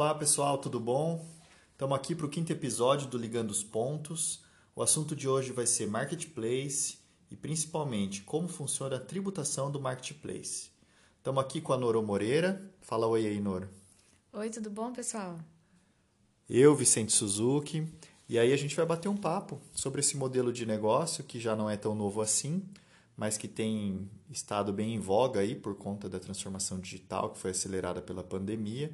Olá pessoal, tudo bom? Estamos aqui para o quinto episódio do Ligando os Pontos. O assunto de hoje vai ser Marketplace e principalmente como funciona a tributação do Marketplace. Estamos aqui com a Noro Moreira. Fala oi aí, Noro. Oi, tudo bom, pessoal? Eu, Vicente Suzuki. E aí a gente vai bater um papo sobre esse modelo de negócio que já não é tão novo assim, mas que tem estado bem em voga aí por conta da transformação digital que foi acelerada pela pandemia.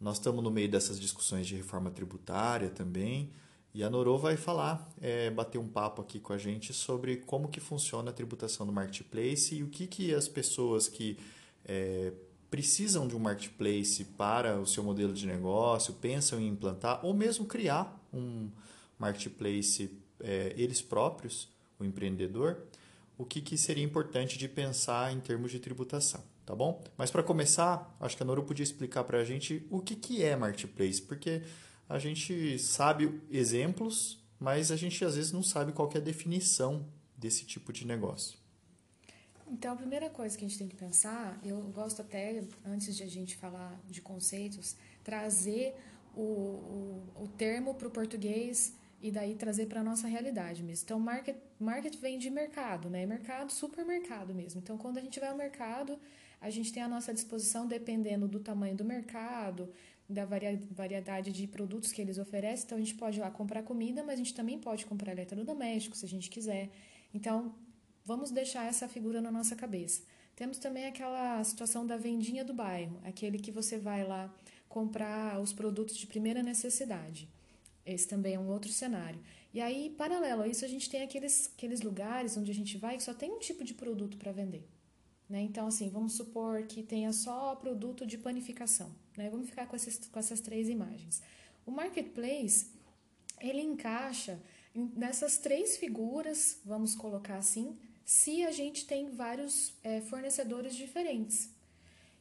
Nós estamos no meio dessas discussões de reforma tributária também, e a Norô vai falar, é, bater um papo aqui com a gente sobre como que funciona a tributação do marketplace e o que, que as pessoas que é, precisam de um marketplace para o seu modelo de negócio, pensam em implantar ou mesmo criar um marketplace é, eles próprios, o empreendedor, o que, que seria importante de pensar em termos de tributação tá bom? Mas para começar, acho que a Noru podia explicar para a gente o que, que é marketplace, porque a gente sabe exemplos, mas a gente às vezes não sabe qual é a definição desse tipo de negócio. Então, a primeira coisa que a gente tem que pensar, eu gosto até, antes de a gente falar de conceitos, trazer o, o, o termo para o português e daí trazer para a nossa realidade mesmo. Então, market, market vem de mercado, né? Mercado, supermercado mesmo. Então, quando a gente vai ao mercado, a gente tem à nossa disposição, dependendo do tamanho do mercado, da variedade de produtos que eles oferecem. Então, a gente pode ir lá comprar comida, mas a gente também pode comprar eletrodoméstico, se a gente quiser. Então, vamos deixar essa figura na nossa cabeça. Temos também aquela situação da vendinha do bairro, aquele que você vai lá comprar os produtos de primeira necessidade. Esse também é um outro cenário. E aí, paralelo a isso, a gente tem aqueles, aqueles lugares onde a gente vai que só tem um tipo de produto para vender. Né? Então, assim, vamos supor que tenha só produto de panificação. Né? Vamos ficar com, esses, com essas três imagens. O marketplace, ele encaixa nessas três figuras, vamos colocar assim, se a gente tem vários é, fornecedores diferentes.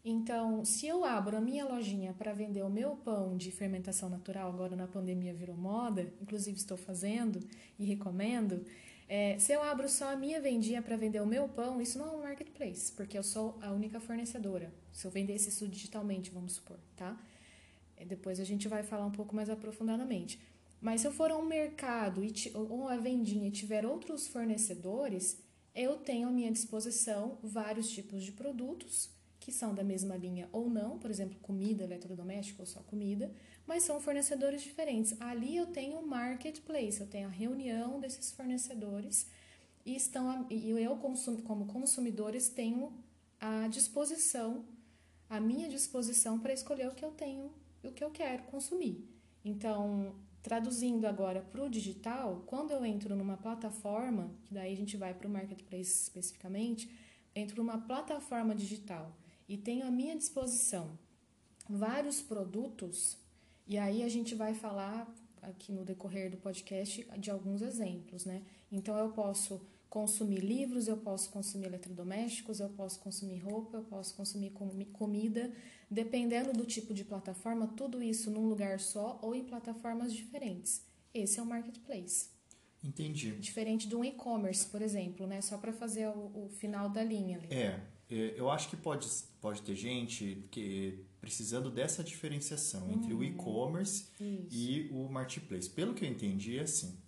Então, se eu abro a minha lojinha para vender o meu pão de fermentação natural, agora na pandemia virou moda, inclusive estou fazendo e recomendo, é, se eu abro só a minha vendinha para vender o meu pão, isso não é um marketplace, porque eu sou a única fornecedora. Se eu vendesse isso digitalmente, vamos supor, tá? É, depois a gente vai falar um pouco mais aprofundadamente. Mas se eu for a um mercado e ou a vendinha e tiver outros fornecedores, eu tenho à minha disposição vários tipos de produtos que são da mesma linha ou não, por exemplo, comida, eletrodoméstico ou só comida, mas são fornecedores diferentes. Ali eu tenho um marketplace, eu tenho a reunião desses fornecedores e estão e eu como consumidores tenho a disposição, a minha disposição para escolher o que eu tenho, o que eu quero consumir. Então, traduzindo agora para o digital, quando eu entro numa plataforma, que daí a gente vai para o marketplace especificamente, entro numa plataforma digital e tenho à minha disposição vários produtos, e aí a gente vai falar aqui no decorrer do podcast de alguns exemplos, né? Então eu posso consumir livros, eu posso consumir eletrodomésticos, eu posso consumir roupa, eu posso consumir comida, dependendo do tipo de plataforma, tudo isso num lugar só ou em plataformas diferentes. Esse é o marketplace. Entendi. Diferente de um e-commerce, por exemplo, né? Só para fazer o, o, final da linha ali. É, é, eu acho que pode, pode ter gente que precisando dessa diferenciação entre o uhum. e-commerce e o marketplace. Pelo que eu entendi, é assim.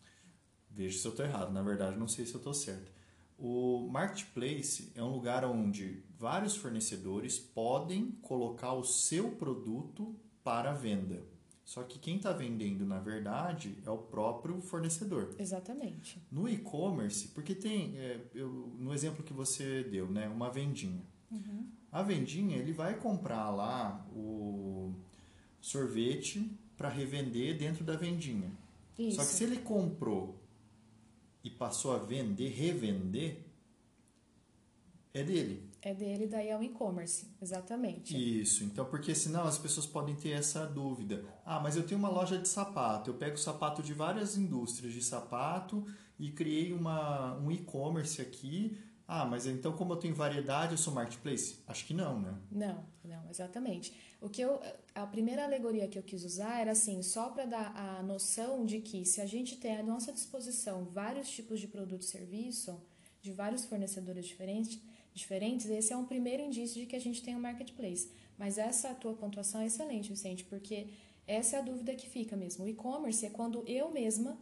Veja se eu estou errado. Na verdade, não sei se eu estou certo. O marketplace é um lugar onde vários fornecedores podem colocar o seu produto para venda. Só que quem está vendendo, na verdade, é o próprio fornecedor. Exatamente. No e-commerce, porque tem, é, eu, no exemplo que você deu, né, uma vendinha. Uhum. A vendinha, ele vai comprar lá o sorvete para revender dentro da vendinha. Isso. Só que se ele comprou e passou a vender, revender, é dele. É dele, daí é o e-commerce, exatamente. Isso, então, porque senão as pessoas podem ter essa dúvida. Ah, mas eu tenho uma loja de sapato, eu pego sapato de várias indústrias de sapato e criei uma, um e-commerce aqui. Ah, mas então como eu tenho variedade, eu sou marketplace? Acho que não, né? Não, não, exatamente. O que eu, a primeira alegoria que eu quis usar era assim, só para dar a noção de que se a gente tem à nossa disposição vários tipos de produto e serviço, de vários fornecedores diferentes, diferentes, esse é um primeiro indício de que a gente tem um marketplace. Mas essa tua pontuação é excelente, Vicente, porque essa é a dúvida que fica mesmo. O e-commerce é quando eu mesma,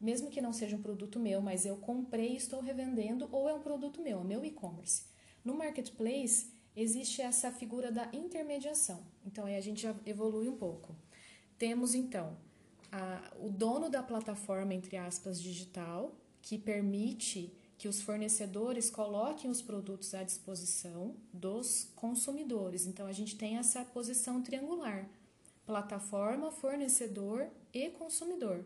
mesmo que não seja um produto meu, mas eu comprei e estou revendendo, ou é um produto meu, é meu e-commerce. No marketplace, existe essa figura da intermediação. Então, aí a gente evolui um pouco. Temos, então, a, o dono da plataforma, entre aspas, digital, que permite que os fornecedores coloquem os produtos à disposição dos consumidores. Então, a gente tem essa posição triangular: plataforma, fornecedor e consumidor.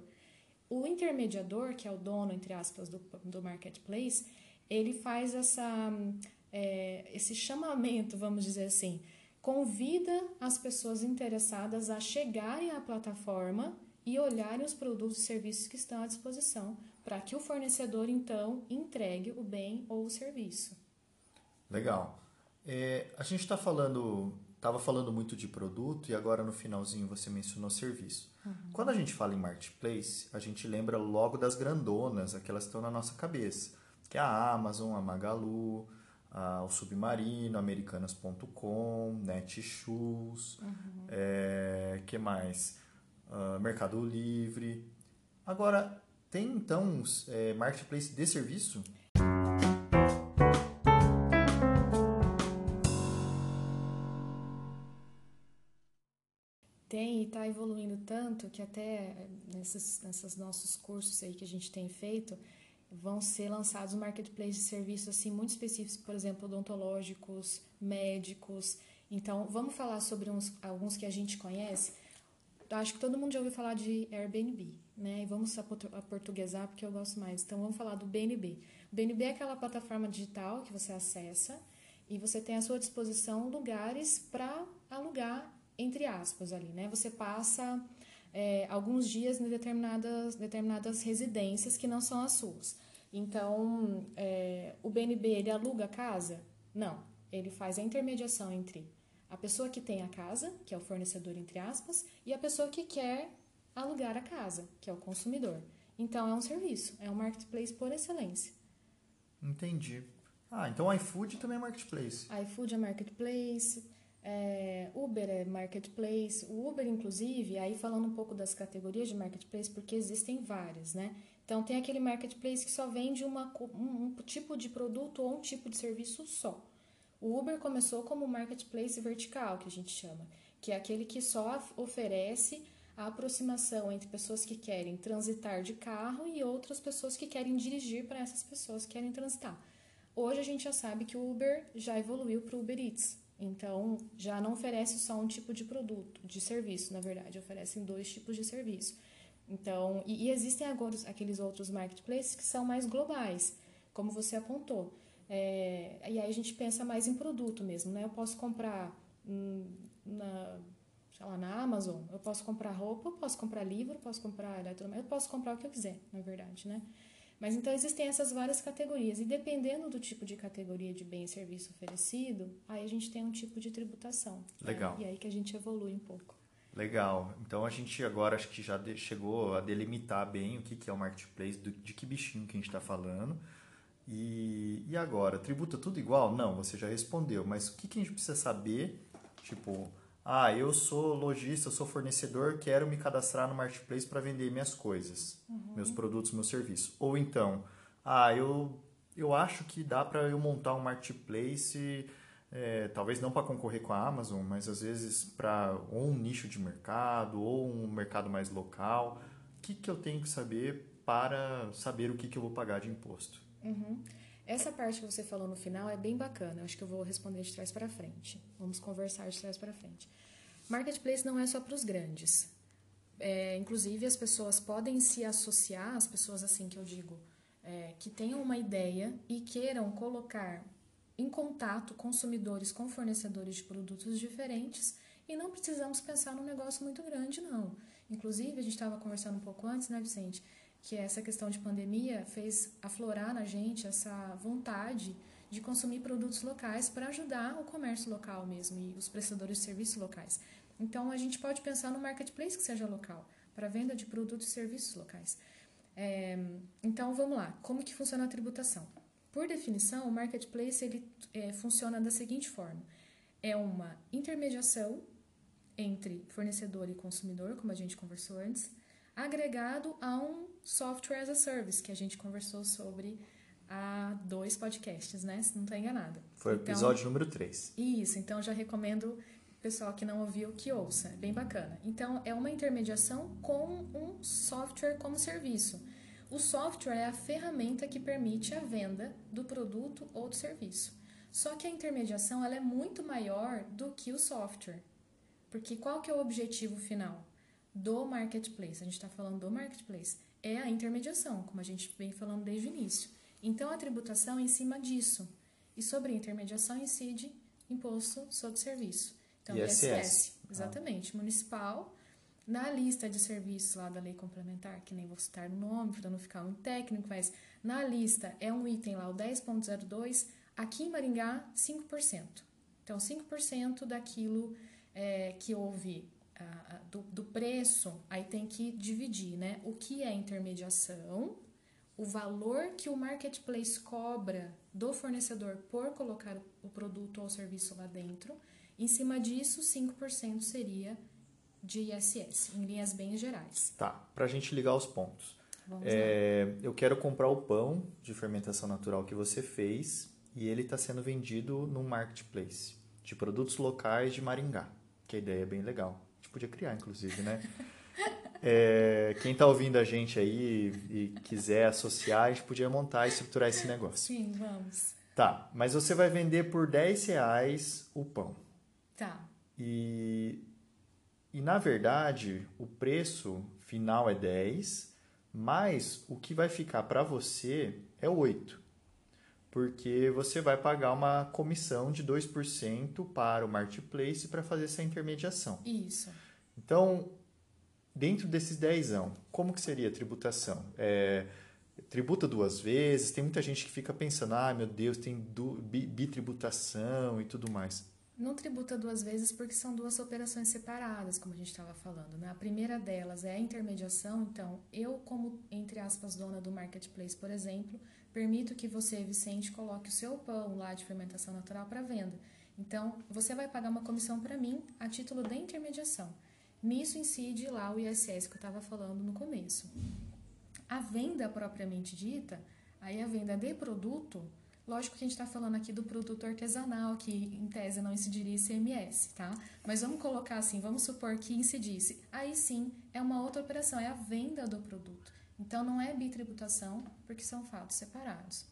O intermediador, que é o dono, entre aspas, do, do marketplace, ele faz essa, é, esse chamamento, vamos dizer assim, convida as pessoas interessadas a chegarem à plataforma e olharem os produtos e serviços que estão à disposição para que o fornecedor então entregue o bem ou o serviço. Legal. É, a gente está falando, estava falando muito de produto e agora no finalzinho você mencionou serviço. Uhum. Quando a gente fala em marketplace, a gente lembra logo das grandonas, aquelas que estão na nossa cabeça, que é a Amazon, a Magalu, a, o Submarino, Americanas.com, Netshoes, uhum. é, que mais? Uh, Mercado Livre. Agora, tem então é, marketplace de serviço? Tem e está evoluindo tanto que até nesses, nesses nossos cursos aí que a gente tem feito vão ser lançados marketplace de serviços assim muito específicos, por exemplo, odontológicos, médicos. Então, vamos falar sobre uns, alguns que a gente conhece. Acho que todo mundo já ouviu falar de Airbnb né? E vamos aportuguesar porque eu gosto mais. Então vamos falar do BNB. O BNB é aquela plataforma digital que você acessa e você tem à sua disposição lugares para alugar, entre aspas, ali, né? Você passa é, alguns dias em determinadas, determinadas residências que não são as suas. Então, é, o BNB, ele aluga a casa? Não. Ele faz a intermediação entre a pessoa que tem a casa, que é o fornecedor, entre aspas, e a pessoa que quer alugar a casa, que é o consumidor. Então é um serviço, é um marketplace por excelência. Entendi. Ah, então iFood também é marketplace. iFood é marketplace, é, Uber é marketplace. O Uber, inclusive, aí falando um pouco das categorias de marketplace, porque existem várias, né? Então tem aquele marketplace que só vende uma, um, um tipo de produto ou um tipo de serviço só. O Uber começou como marketplace vertical, que a gente chama, que é aquele que só oferece a aproximação entre pessoas que querem transitar de carro e outras pessoas que querem dirigir para essas pessoas que querem transitar. Hoje a gente já sabe que o Uber já evoluiu para o Uber Eats, então já não oferece só um tipo de produto, de serviço, na verdade, oferecem dois tipos de serviço. Então, e, e existem agora aqueles outros marketplaces que são mais globais, como você apontou. É, e aí a gente pensa mais em produto mesmo, né? Eu posso comprar hum, na sei lá, na Amazon, eu posso comprar roupa, eu posso comprar livro, eu posso comprar eletrodoméstico, eu posso comprar o que eu quiser, na verdade, né? Mas então existem essas várias categorias e dependendo do tipo de categoria de bem e serviço oferecido, aí a gente tem um tipo de tributação. Né? Legal. Né? E aí que a gente evolui um pouco. Legal. Então a gente agora acho que já chegou a delimitar bem o que, que é o marketplace, de que bichinho que a gente está falando. E, e agora, tributa tudo igual? Não, você já respondeu. Mas o que, que a gente precisa saber? Tipo, ah, eu sou lojista, eu sou fornecedor, quero me cadastrar no marketplace para vender minhas coisas, uhum. meus produtos, meus serviços. Ou então, ah, eu, eu acho que dá para eu montar um marketplace, é, talvez não para concorrer com a Amazon, mas às vezes para ou um nicho de mercado ou um mercado mais local. O que, que eu tenho que saber para saber o que, que eu vou pagar de imposto? Uhum. Essa parte que você falou no final é bem bacana. Eu acho que eu vou responder de trás para frente. Vamos conversar de trás para frente. Marketplace não é só para os grandes. É, inclusive, as pessoas podem se associar, as pessoas assim que eu digo, é, que tenham uma ideia e queiram colocar em contato consumidores com fornecedores de produtos diferentes e não precisamos pensar num negócio muito grande, não. Inclusive, a gente estava conversando um pouco antes, né, Vicente? Que essa questão de pandemia fez aflorar na gente essa vontade de consumir produtos locais para ajudar o comércio local mesmo e os prestadores de serviços locais. Então a gente pode pensar no marketplace que seja local para venda de produtos e serviços locais. É, então vamos lá, como que funciona a tributação? Por definição, o marketplace ele é, funciona da seguinte forma: é uma intermediação entre fornecedor e consumidor, como a gente conversou antes, agregado a um software as a service, que a gente conversou sobre há dois podcasts, né? Se não estou enganada. Foi o então, episódio número 3. Isso, então já recomendo pessoal que não ouviu que ouça, é bem bacana. Então, é uma intermediação com um software como serviço. O software é a ferramenta que permite a venda do produto ou do serviço. Só que a intermediação ela é muito maior do que o software. Porque qual que é o objetivo final do marketplace? A gente está falando do marketplace. É a intermediação, como a gente vem falando desde o início. Então, a tributação é em cima disso. E sobre a intermediação incide imposto sobre serviço. Então, ISS. ISS exatamente. Ah. Municipal, na lista de serviços lá da lei complementar, que nem vou citar o nome para não ficar muito técnico, mas na lista é um item lá, o 10.02, aqui em Maringá, 5%. Então, 5% daquilo é, que houve do, do preço, aí tem que dividir, né? O que é intermediação, o valor que o marketplace cobra do fornecedor por colocar o produto ou serviço lá dentro. Em cima disso, 5% seria de ISS, em linhas bem gerais. Tá, para a gente ligar os pontos. É, eu quero comprar o pão de fermentação natural que você fez e ele está sendo vendido no marketplace de produtos locais de Maringá, que a ideia é bem legal. Gente podia criar, inclusive, né? É, quem está ouvindo a gente aí e quiser associar, a gente podia montar e estruturar esse negócio. Sim, vamos. Tá, mas você vai vender por 10 reais o pão. Tá. E, e na verdade, o preço final é 10, mas o que vai ficar para você é 8. Porque você vai pagar uma comissão de 2% para o marketplace para fazer essa intermediação. Isso. Então, Dentro desses 10 como que seria a tributação? É, tributa duas vezes? Tem muita gente que fica pensando, ah, meu Deus, tem bitributação e tudo mais. Não tributa duas vezes porque são duas operações separadas, como a gente estava falando. Né? A primeira delas é a intermediação. Então, eu, como, entre aspas, dona do marketplace, por exemplo, permito que você, Vicente, coloque o seu pão lá de fermentação natural para venda. Então, você vai pagar uma comissão para mim a título da intermediação. Nisso incide lá o ISS que eu estava falando no começo. A venda propriamente dita, aí a venda de produto, lógico que a gente está falando aqui do produto artesanal, que em tese não incidiria ICMS, tá? Mas vamos colocar assim, vamos supor que incidisse. Aí sim, é uma outra operação, é a venda do produto. Então não é bitributação, porque são fatos separados.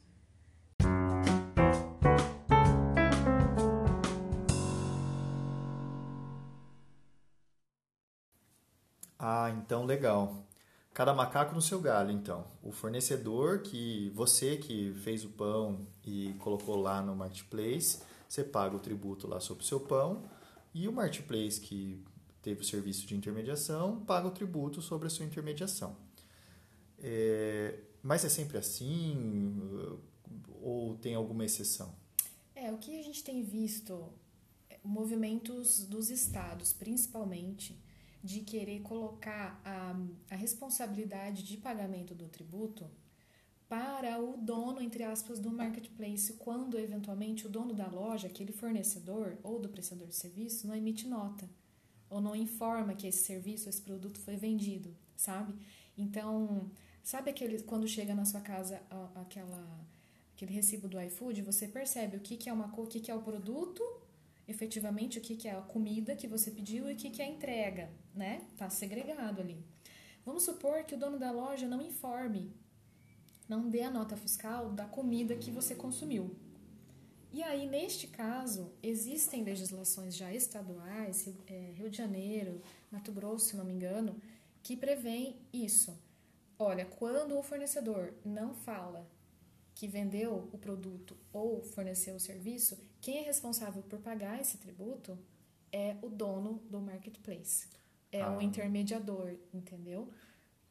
Ah, então legal. Cada macaco no seu galho, então. O fornecedor que você que fez o pão e colocou lá no marketplace, você paga o tributo lá sobre o seu pão, e o marketplace que teve o serviço de intermediação paga o tributo sobre a sua intermediação. É, mas é sempre assim ou tem alguma exceção? É, o que a gente tem visto, é, movimentos dos estados, principalmente, de querer colocar a, a responsabilidade de pagamento do tributo para o dono, entre aspas, do marketplace, quando eventualmente o dono da loja, aquele fornecedor ou do prestador de serviço, não emite nota ou não informa que esse serviço, esse produto foi vendido, sabe? Então, sabe aquele quando chega na sua casa aquela aquele recibo do iFood, você percebe o que, que é uma o que, que é o produto efetivamente o que, é a comida que você pediu e o que, que é a entrega, né? Tá segregado ali. Vamos supor que o dono da loja não informe, não dê a nota fiscal da comida que você consumiu. E aí, neste caso, existem legislações já estaduais, é, Rio de Janeiro, Mato Grosso, se não me engano, que prevêem isso. Olha, quando o fornecedor não fala que vendeu o produto ou forneceu o serviço, quem é responsável por pagar esse tributo é o dono do marketplace. É ah. o intermediador, entendeu?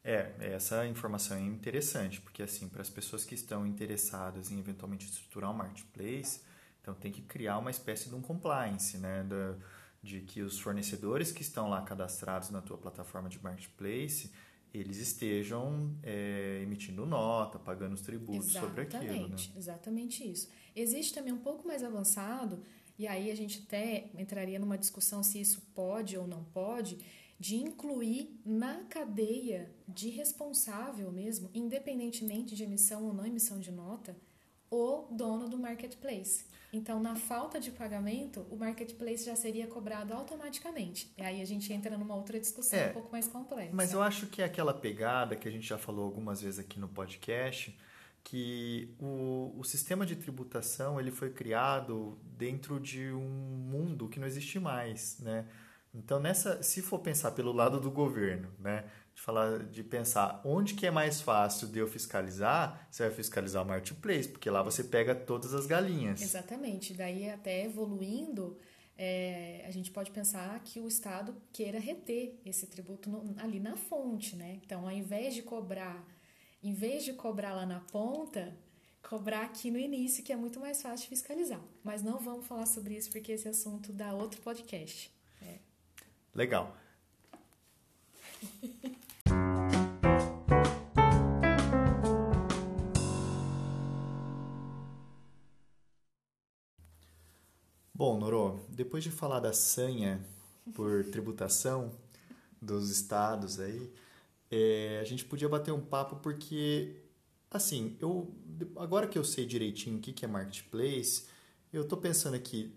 É, essa informação é interessante, porque assim, para as pessoas que estão interessadas em eventualmente estruturar um marketplace, então tem que criar uma espécie de um compliance, né, da, de que os fornecedores que estão lá cadastrados na tua plataforma de marketplace, eles estejam é, emitindo nota, pagando os tributos sobre aquilo. Né? Exatamente isso. Existe também um pouco mais avançado, e aí a gente até entraria numa discussão se isso pode ou não pode, de incluir na cadeia de responsável mesmo, independentemente de emissão ou não emissão de nota, o dono do marketplace. Então, na falta de pagamento, o marketplace já seria cobrado automaticamente. E aí a gente entra numa outra discussão é, um pouco mais complexa. Mas eu acho que é aquela pegada que a gente já falou algumas vezes aqui no podcast, que o, o sistema de tributação ele foi criado dentro de um mundo que não existe mais, né? Então, nessa, se for pensar pelo lado do governo, né, de falar de pensar onde que é mais fácil de eu fiscalizar, você vai fiscalizar o marketplace, porque lá você pega todas as galinhas. Exatamente. Daí até evoluindo, é, a gente pode pensar que o Estado queira reter esse tributo no, ali na fonte, né? Então, ao invés de cobrar, em vez de cobrar lá na ponta, cobrar aqui no início, que é muito mais fácil de fiscalizar. Mas não vamos falar sobre isso porque esse assunto dá outro podcast. Legal. Bom, Noro, depois de falar da sanha por tributação dos estados aí, é, a gente podia bater um papo porque, assim, eu agora que eu sei direitinho o que é marketplace, eu estou pensando aqui,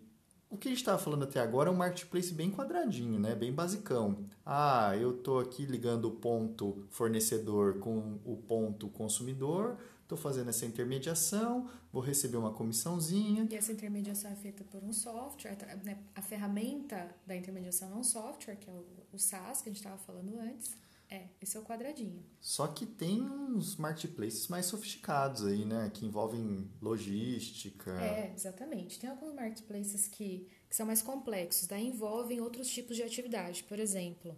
o que a gente estava falando até agora é um marketplace bem quadradinho, né? bem basicão. Ah, eu estou aqui ligando o ponto fornecedor com o ponto consumidor, estou fazendo essa intermediação, vou receber uma comissãozinha. E essa intermediação é feita por um software, né? a ferramenta da intermediação é um software, que é o SaaS, que a gente estava falando antes. É, esse é o quadradinho. Só que tem uns marketplaces mais sofisticados aí, né? Que envolvem logística. É, exatamente. Tem alguns marketplaces que, que são mais complexos, daí envolvem outros tipos de atividade. Por exemplo,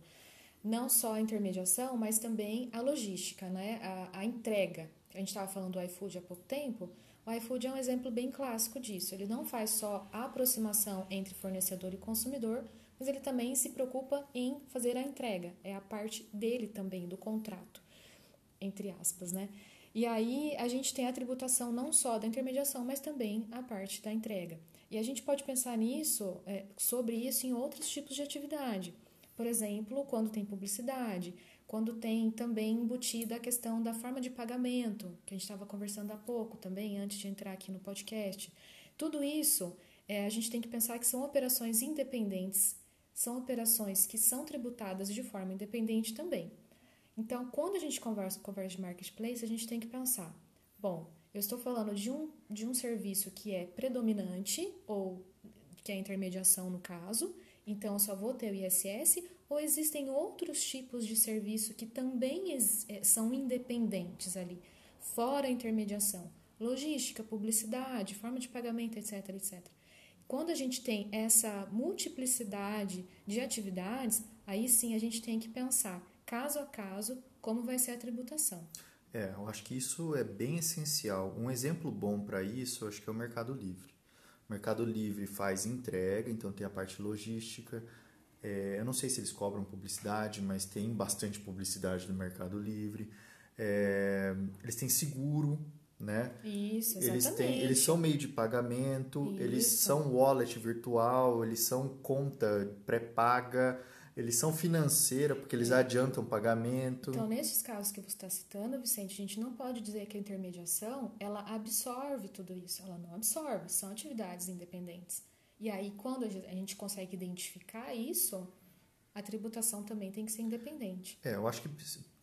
não só a intermediação, mas também a logística, né? A, a entrega. A gente estava falando do iFood há pouco tempo. O iFood é um exemplo bem clássico disso. Ele não faz só a aproximação entre fornecedor e consumidor, mas ele também se preocupa em fazer a entrega. É a parte dele também, do contrato, entre aspas, né? E aí a gente tem a tributação não só da intermediação, mas também a parte da entrega. E a gente pode pensar nisso, é, sobre isso em outros tipos de atividade. Por exemplo, quando tem publicidade, quando tem também embutida a questão da forma de pagamento, que a gente estava conversando há pouco também, antes de entrar aqui no podcast. Tudo isso é, a gente tem que pensar que são operações independentes são operações que são tributadas de forma independente também. Então, quando a gente conversa, conversa de marketplace, a gente tem que pensar: bom, eu estou falando de um, de um serviço que é predominante, ou que é intermediação no caso, então eu só vou ter o ISS, ou existem outros tipos de serviço que também é, são independentes ali, fora a intermediação? Logística, publicidade, forma de pagamento, etc, etc. Quando a gente tem essa multiplicidade de atividades, aí sim a gente tem que pensar, caso a caso, como vai ser a tributação. É, eu acho que isso é bem essencial. Um exemplo bom para isso, eu acho que é o Mercado Livre. O Mercado Livre faz entrega, então tem a parte logística. É, eu não sei se eles cobram publicidade, mas tem bastante publicidade no Mercado Livre. É, eles têm seguro, né? Isso, exatamente. Eles, têm, eles são meio de pagamento, Isso. eles são wallet virtual, eles são conta pré-paga, eles são financeira, porque eles adiantam pagamento. Então, nesses casos que você está citando, Vicente, a gente não pode dizer que a intermediação, ela absorve tudo isso. Ela não absorve, são atividades independentes. E aí, quando a gente consegue identificar isso, a tributação também tem que ser independente. É, eu acho que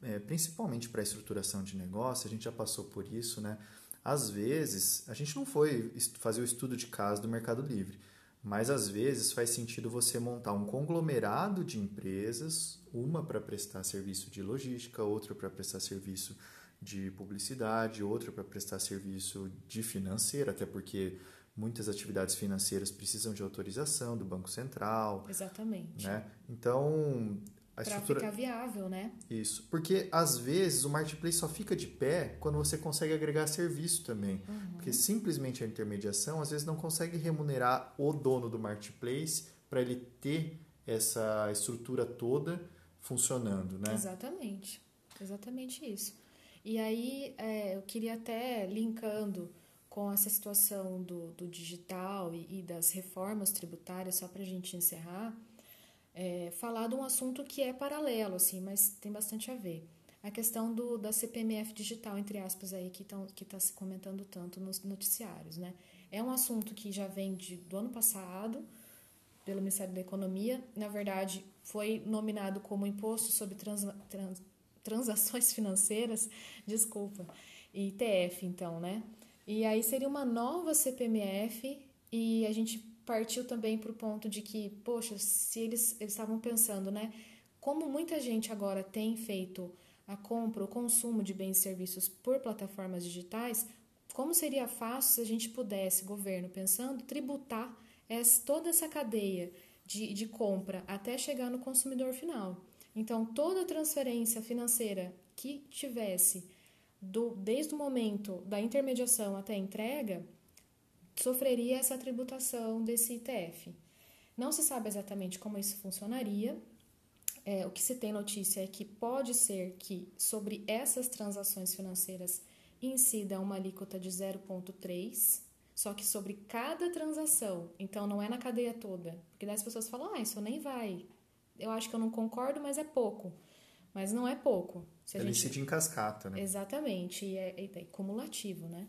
é, principalmente para a estruturação de negócio, a gente já passou por isso, né? Às vezes, a gente não foi fazer o estudo de caso do Mercado Livre, mas às vezes faz sentido você montar um conglomerado de empresas, uma para prestar serviço de logística, outra para prestar serviço de publicidade, outra para prestar serviço de financeira, até porque muitas atividades financeiras precisam de autorização do Banco Central. Exatamente. Né? Então, para estrutura... ficar viável, né? Isso. Porque às vezes o marketplace só fica de pé quando você consegue agregar serviço também. Uhum. Porque simplesmente a intermediação às vezes não consegue remunerar o dono do marketplace para ele ter essa estrutura toda funcionando, né? Exatamente. Exatamente isso. E aí, é, eu queria até, linkando com essa situação do, do digital e, e das reformas tributárias, só para a gente encerrar, é, falar de um assunto que é paralelo, assim, mas tem bastante a ver. A questão do, da CPMF digital, entre aspas, aí, que está que tá se comentando tanto nos noticiários, né? É um assunto que já vem de, do ano passado, pelo Ministério da Economia. Na verdade, foi nominado como Imposto sobre trans, trans, Transações Financeiras, desculpa, ITF, então, né? E aí seria uma nova CPMF e a gente partiu também para o ponto de que, poxa, se eles, eles estavam pensando, né? Como muita gente agora tem feito a compra, o consumo de bens e serviços por plataformas digitais, como seria fácil se a gente pudesse, governo, pensando, tributar essa, toda essa cadeia de, de compra até chegar no consumidor final. Então, toda transferência financeira que tivesse do, desde o momento da intermediação até a entrega sofreria essa tributação desse ITF. Não se sabe exatamente como isso funcionaria. É, o que se tem notícia é que pode ser que sobre essas transações financeiras incida uma alíquota de 0,3, só que sobre cada transação, então não é na cadeia toda. Porque daí as pessoas falam, ah, isso nem vai. Eu acho que eu não concordo, mas é pouco. Mas não é pouco. Se Ele gente... incide em cascata, né? Exatamente, e é, é, é cumulativo, né?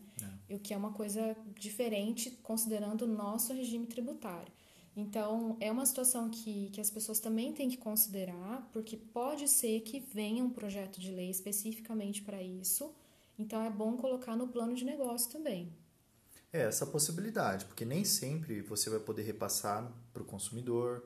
É. O que é uma coisa diferente considerando o nosso regime tributário. Então, é uma situação que, que as pessoas também têm que considerar, porque pode ser que venha um projeto de lei especificamente para isso. Então, é bom colocar no plano de negócio também. É, essa possibilidade, porque nem sempre você vai poder repassar para o consumidor.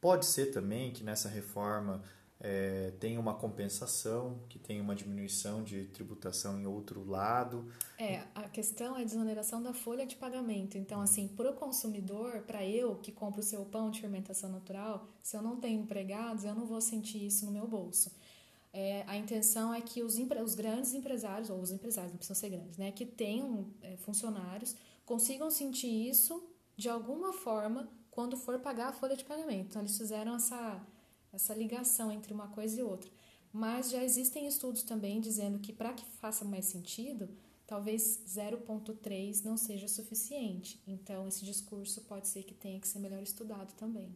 Pode ser também que nessa reforma é, tem uma compensação, que tem uma diminuição de tributação em outro lado. É, a questão é a desoneração da folha de pagamento. Então, assim, para o consumidor, para eu que compro o seu pão de fermentação natural, se eu não tenho empregados, eu não vou sentir isso no meu bolso. É, a intenção é que os, os, grandes empresários, ou os empresários, não precisam ser grandes, né, que tenham é, funcionários, consigam sentir isso de alguma forma quando for pagar a folha de pagamento. Então, eles fizeram essa essa ligação entre uma coisa e outra. Mas já existem estudos também dizendo que para que faça mais sentido, talvez 0,3 não seja suficiente. Então, esse discurso pode ser que tenha que ser melhor estudado também.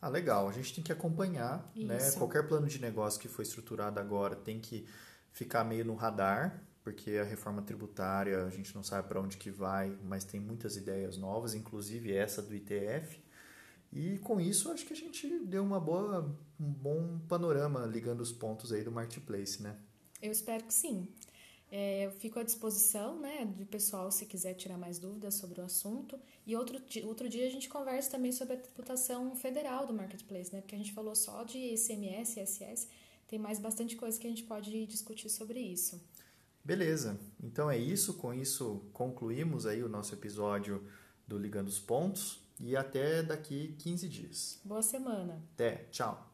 Ah, legal. A gente tem que acompanhar, né? Isso. né? Qualquer plano de negócio que foi estruturado agora tem que ficar meio no radar, porque a reforma tributária a gente não sabe para onde que vai, mas tem muitas ideias novas, inclusive essa do ITF. E com isso, acho que a gente deu uma boa, um bom panorama ligando os pontos aí do marketplace, né? Eu espero que sim. É, eu fico à disposição né, do pessoal se quiser tirar mais dúvidas sobre o assunto. E outro, outro dia a gente conversa também sobre a tributação federal do marketplace, né? Porque a gente falou só de ICMS, ISS, tem mais bastante coisa que a gente pode discutir sobre isso. Beleza. Então é isso. Com isso concluímos aí o nosso episódio do Ligando os Pontos e até daqui 15 dias. Boa semana. Até, tchau.